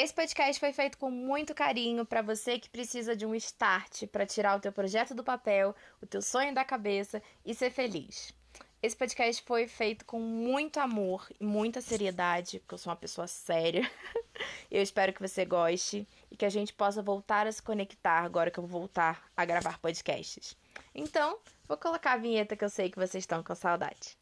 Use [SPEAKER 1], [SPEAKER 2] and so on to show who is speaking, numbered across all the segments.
[SPEAKER 1] Esse podcast foi feito com muito carinho para você que precisa de um start para tirar o teu projeto do papel, o teu sonho da cabeça e ser feliz. Esse podcast foi feito com muito amor e muita seriedade, porque eu sou uma pessoa séria. eu espero que você goste e que a gente possa voltar a se conectar agora que eu vou voltar a gravar podcasts. Então, vou colocar a vinheta que eu sei que vocês estão com saudade.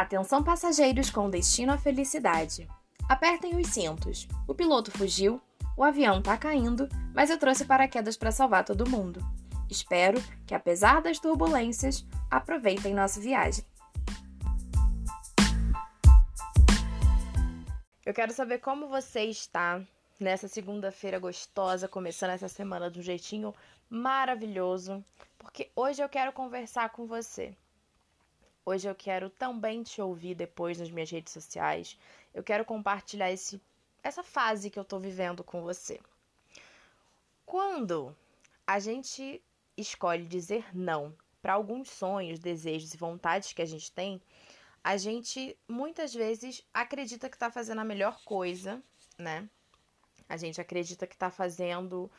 [SPEAKER 1] Atenção passageiros com destino à felicidade. Apertem os cintos. O piloto fugiu o avião tá caindo, mas eu trouxe paraquedas para salvar todo mundo. Espero que, apesar das turbulências, aproveitem nossa viagem. Eu quero saber como você está nessa segunda-feira gostosa, começando essa semana de um jeitinho maravilhoso, porque hoje eu quero conversar com você. Hoje eu quero também te ouvir depois nas minhas redes sociais. Eu quero compartilhar esse essa fase que eu tô vivendo com você. Quando a gente escolhe dizer não para alguns sonhos, desejos e vontades que a gente tem, a gente muitas vezes acredita que está fazendo a melhor coisa, né? A gente acredita que está fazendo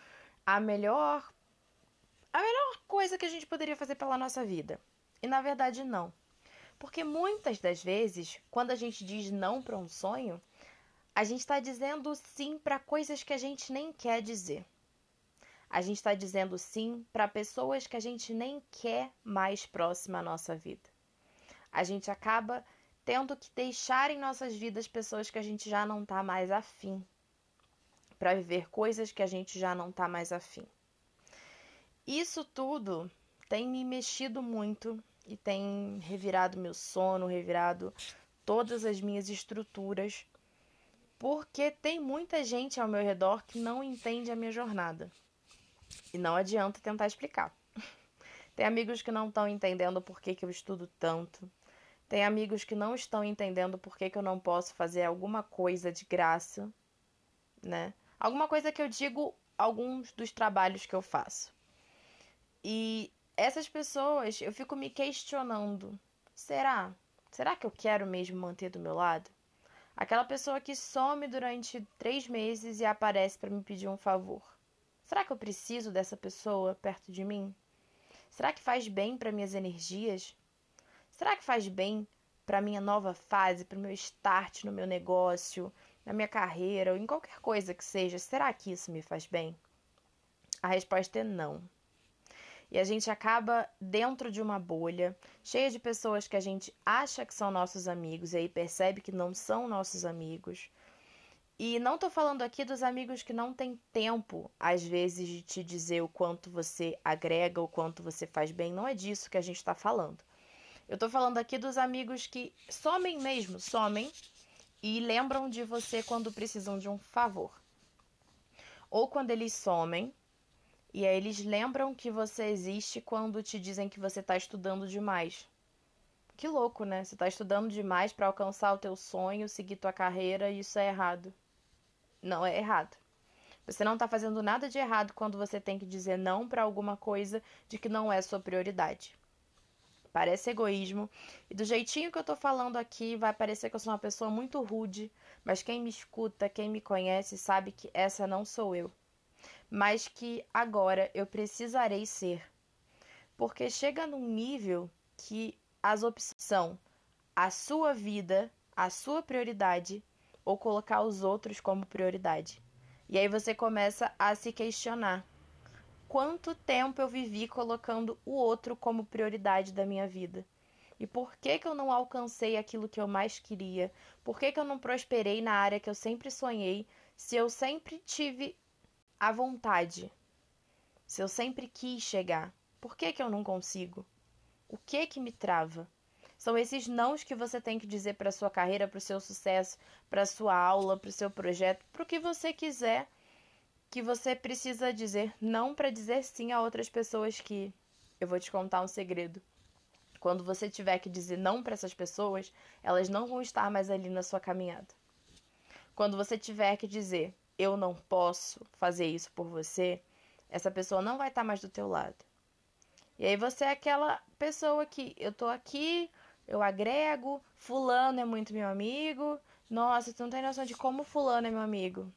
[SPEAKER 1] a melhor a melhor coisa que a gente poderia fazer pela nossa vida. E na verdade não. Porque muitas das vezes, quando a gente diz não para um sonho, a gente está dizendo sim para coisas que a gente nem quer dizer. A gente está dizendo sim para pessoas que a gente nem quer mais próxima à nossa vida. A gente acaba tendo que deixar em nossas vidas pessoas que a gente já não está mais afim, para viver coisas que a gente já não está mais afim. Isso tudo tem me mexido muito e tem revirado meu sono, revirado todas as minhas estruturas porque tem muita gente ao meu redor que não entende a minha jornada. E não adianta tentar explicar. Tem amigos que não estão entendendo por que, que eu estudo tanto. Tem amigos que não estão entendendo por que, que eu não posso fazer alguma coisa de graça, né? Alguma coisa que eu digo alguns dos trabalhos que eu faço. E essas pessoas, eu fico me questionando: será? Será que eu quero mesmo manter do meu lado? Aquela pessoa que some durante três meses e aparece para me pedir um favor. Será que eu preciso dessa pessoa perto de mim? Será que faz bem para minhas energias? Será que faz bem para minha nova fase, para o meu start no meu negócio, na minha carreira ou em qualquer coisa que seja? Será que isso me faz bem? A resposta é não. E a gente acaba dentro de uma bolha, cheia de pessoas que a gente acha que são nossos amigos e aí percebe que não são nossos amigos. E não tô falando aqui dos amigos que não têm tempo, às vezes, de te dizer o quanto você agrega, o quanto você faz bem. Não é disso que a gente está falando. Eu tô falando aqui dos amigos que somem mesmo, somem e lembram de você quando precisam de um favor. Ou quando eles somem e aí eles lembram que você existe quando te dizem que você está estudando demais. Que louco, né? Você está estudando demais para alcançar o teu sonho, seguir tua carreira e isso é errado. Não é errado. Você não está fazendo nada de errado quando você tem que dizer não para alguma coisa de que não é sua prioridade. Parece egoísmo, e do jeitinho que eu tô falando aqui, vai parecer que eu sou uma pessoa muito rude, mas quem me escuta, quem me conhece, sabe que essa não sou eu mas que agora eu precisarei ser. Porque chega num nível que as opções são a sua vida, a sua prioridade, ou colocar os outros como prioridade. E aí você começa a se questionar: quanto tempo eu vivi colocando o outro como prioridade da minha vida? E por que, que eu não alcancei aquilo que eu mais queria? Por que, que eu não prosperei na área que eu sempre sonhei? Se eu sempre tive a vontade. Se eu sempre quis chegar, por que, que eu não consigo? O que que me trava? São esses nãos que você tem que dizer para sua carreira, para o seu sucesso, para sua aula, para o seu projeto, para o que você quiser, que você precisa dizer não para dizer sim a outras pessoas que eu vou te contar um segredo. Quando você tiver que dizer não para essas pessoas, elas não vão estar mais ali na sua caminhada. Quando você tiver que dizer eu não posso fazer isso por você, essa pessoa não vai estar mais do teu lado. E aí você é aquela pessoa que eu tô aqui, eu agrego, fulano é muito meu amigo. Nossa, tu não tem noção de como fulano é meu amigo.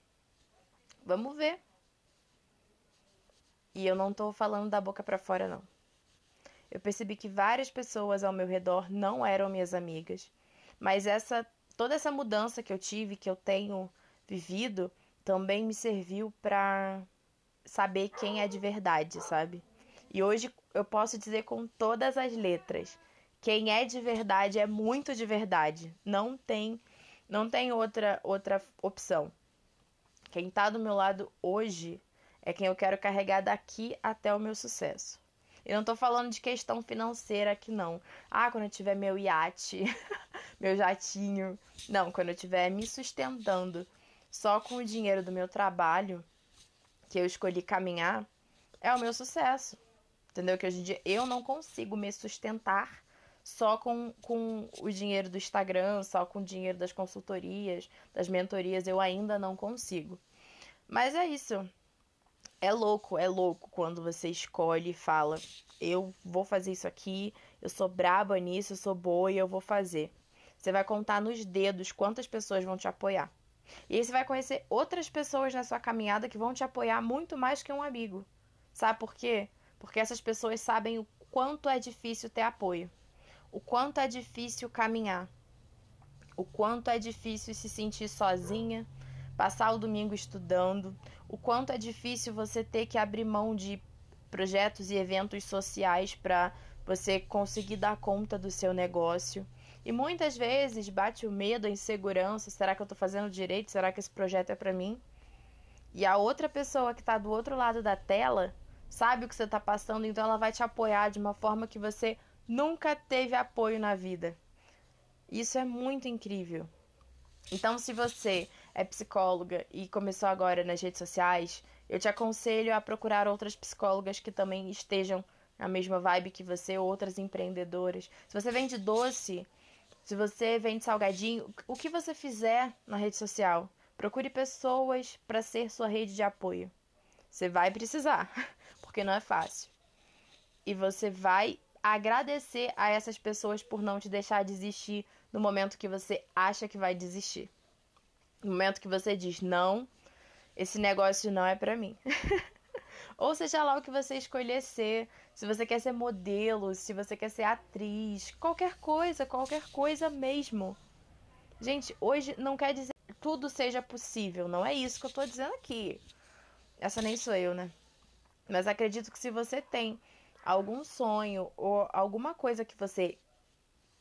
[SPEAKER 1] Vamos ver. E eu não tô falando da boca para fora não. Eu percebi que várias pessoas ao meu redor não eram minhas amigas, mas essa toda essa mudança que eu tive, que eu tenho vivido, também me serviu para saber quem é de verdade, sabe? E hoje eu posso dizer com todas as letras, quem é de verdade é muito de verdade. Não tem não tem outra outra opção. Quem tá do meu lado hoje é quem eu quero carregar daqui até o meu sucesso. Eu não tô falando de questão financeira aqui, não. Ah, quando eu tiver meu iate, meu jatinho. Não, quando eu estiver me sustentando só com o dinheiro do meu trabalho, que eu escolhi caminhar, é o meu sucesso. Entendeu? Que hoje em dia eu não consigo me sustentar só com, com o dinheiro do Instagram, só com o dinheiro das consultorias, das mentorias, eu ainda não consigo. Mas é isso. É louco, é louco quando você escolhe e fala: eu vou fazer isso aqui, eu sou braba nisso, eu sou boa e eu vou fazer. Você vai contar nos dedos quantas pessoas vão te apoiar. E aí você vai conhecer outras pessoas na sua caminhada que vão te apoiar muito mais que um amigo. Sabe por quê? Porque essas pessoas sabem o quanto é difícil ter apoio, o quanto é difícil caminhar, o quanto é difícil se sentir sozinha, passar o domingo estudando, o quanto é difícil você ter que abrir mão de projetos e eventos sociais para você conseguir dar conta do seu negócio. E muitas vezes bate o medo, a insegurança: será que eu estou fazendo direito? Será que esse projeto é para mim? E a outra pessoa que está do outro lado da tela sabe o que você está passando, então ela vai te apoiar de uma forma que você nunca teve apoio na vida. Isso é muito incrível. Então, se você é psicóloga e começou agora nas redes sociais, eu te aconselho a procurar outras psicólogas que também estejam na mesma vibe que você, outras empreendedoras. Se você vende doce, se você vende salgadinho, o que você fizer na rede social, procure pessoas para ser sua rede de apoio. Você vai precisar, porque não é fácil. E você vai agradecer a essas pessoas por não te deixar desistir no momento que você acha que vai desistir. No momento que você diz não, esse negócio não é para mim. Ou seja lá o que você escolher ser, se você quer ser modelo, se você quer ser atriz, qualquer coisa, qualquer coisa mesmo. Gente, hoje não quer dizer que tudo seja possível, não é isso que eu tô dizendo aqui. Essa nem sou eu, né? Mas acredito que se você tem algum sonho ou alguma coisa que você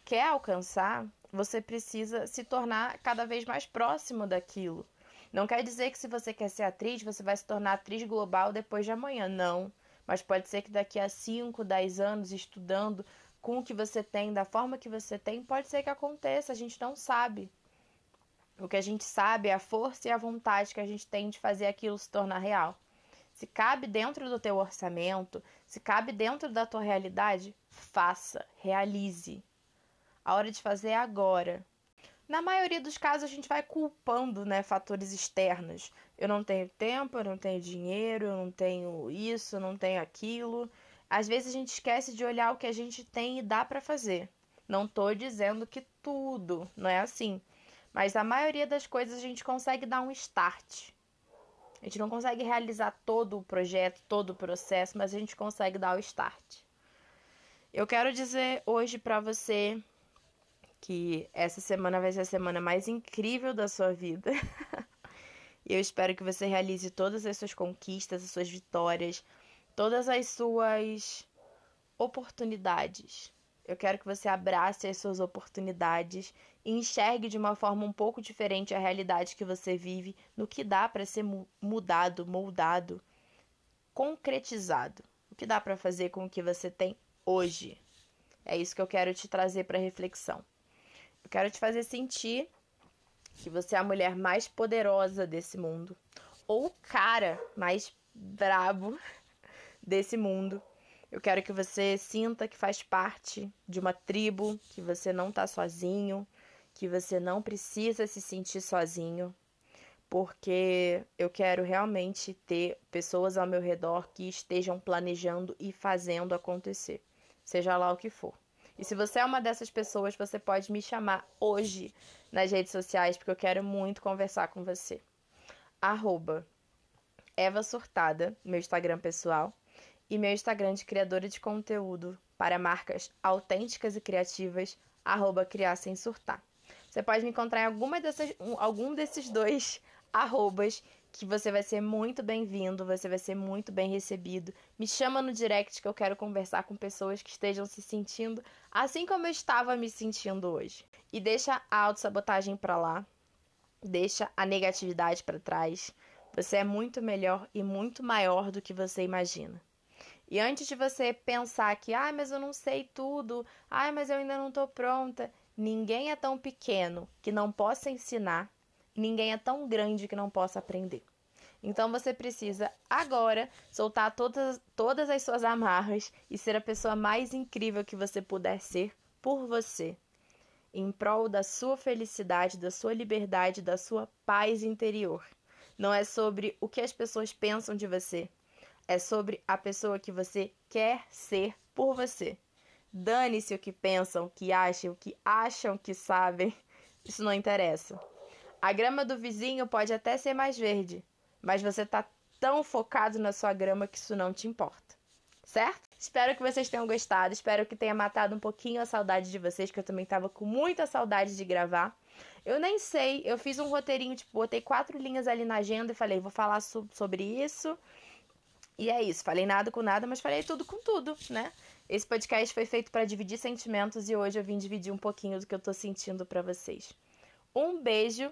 [SPEAKER 1] quer alcançar, você precisa se tornar cada vez mais próximo daquilo. Não quer dizer que se você quer ser atriz, você vai se tornar atriz global depois de amanhã. Não. Mas pode ser que daqui a 5, 10 anos, estudando com o que você tem, da forma que você tem, pode ser que aconteça. A gente não sabe. O que a gente sabe é a força e a vontade que a gente tem de fazer aquilo se tornar real. Se cabe dentro do teu orçamento, se cabe dentro da tua realidade, faça, realize. A hora de fazer é agora. Na maioria dos casos, a gente vai culpando né, fatores externos. Eu não tenho tempo, eu não tenho dinheiro, eu não tenho isso, eu não tenho aquilo. Às vezes a gente esquece de olhar o que a gente tem e dá para fazer. Não tô dizendo que tudo, não é assim. Mas a maioria das coisas a gente consegue dar um start. A gente não consegue realizar todo o projeto, todo o processo, mas a gente consegue dar o start. Eu quero dizer hoje para você que essa semana vai ser a semana mais incrível da sua vida. e eu espero que você realize todas as suas conquistas, as suas vitórias, todas as suas oportunidades. Eu quero que você abrace as suas oportunidades e enxergue de uma forma um pouco diferente a realidade que você vive, no que dá para ser mudado, moldado, concretizado. O que dá para fazer com o que você tem hoje. É isso que eu quero te trazer para reflexão. Eu quero te fazer sentir que você é a mulher mais poderosa desse mundo. Ou o cara mais brabo desse mundo. Eu quero que você sinta que faz parte de uma tribo, que você não tá sozinho, que você não precisa se sentir sozinho. porque eu quero realmente ter pessoas ao meu redor que estejam planejando e fazendo acontecer, seja lá o que for. E se você é uma dessas pessoas, você pode me chamar hoje nas redes sociais, porque eu quero muito conversar com você. Arroba Eva Surtada, meu Instagram pessoal, e meu Instagram de criadora de conteúdo para marcas autênticas e criativas, arroba Criar Sem Surtar. Você pode me encontrar em alguma dessas, algum desses dois arrobas que você vai ser muito bem-vindo, você vai ser muito bem recebido. Me chama no direct que eu quero conversar com pessoas que estejam se sentindo assim como eu estava me sentindo hoje. E deixa a autossabotagem para lá. Deixa a negatividade para trás. Você é muito melhor e muito maior do que você imagina. E antes de você pensar que, ah, mas eu não sei tudo, ah, mas eu ainda não estou pronta, ninguém é tão pequeno que não possa ensinar ninguém é tão grande que não possa aprender. Então você precisa agora soltar todas, todas as suas amarras e ser a pessoa mais incrível que você puder ser por você, em prol da sua felicidade, da sua liberdade, da sua paz interior. Não é sobre o que as pessoas pensam de você, é sobre a pessoa que você quer ser por você. Dane-se o que pensam, o que acham, o que acham que sabem. Isso não interessa. A grama do vizinho pode até ser mais verde, mas você tá tão focado na sua grama que isso não te importa. Certo? Espero que vocês tenham gostado, espero que tenha matado um pouquinho a saudade de vocês, que eu também tava com muita saudade de gravar. Eu nem sei, eu fiz um roteirinho, tipo, botei quatro linhas ali na agenda e falei, vou falar so sobre isso. E é isso, falei nada com nada, mas falei tudo com tudo, né? Esse podcast foi feito para dividir sentimentos e hoje eu vim dividir um pouquinho do que eu tô sentindo para vocês. Um beijo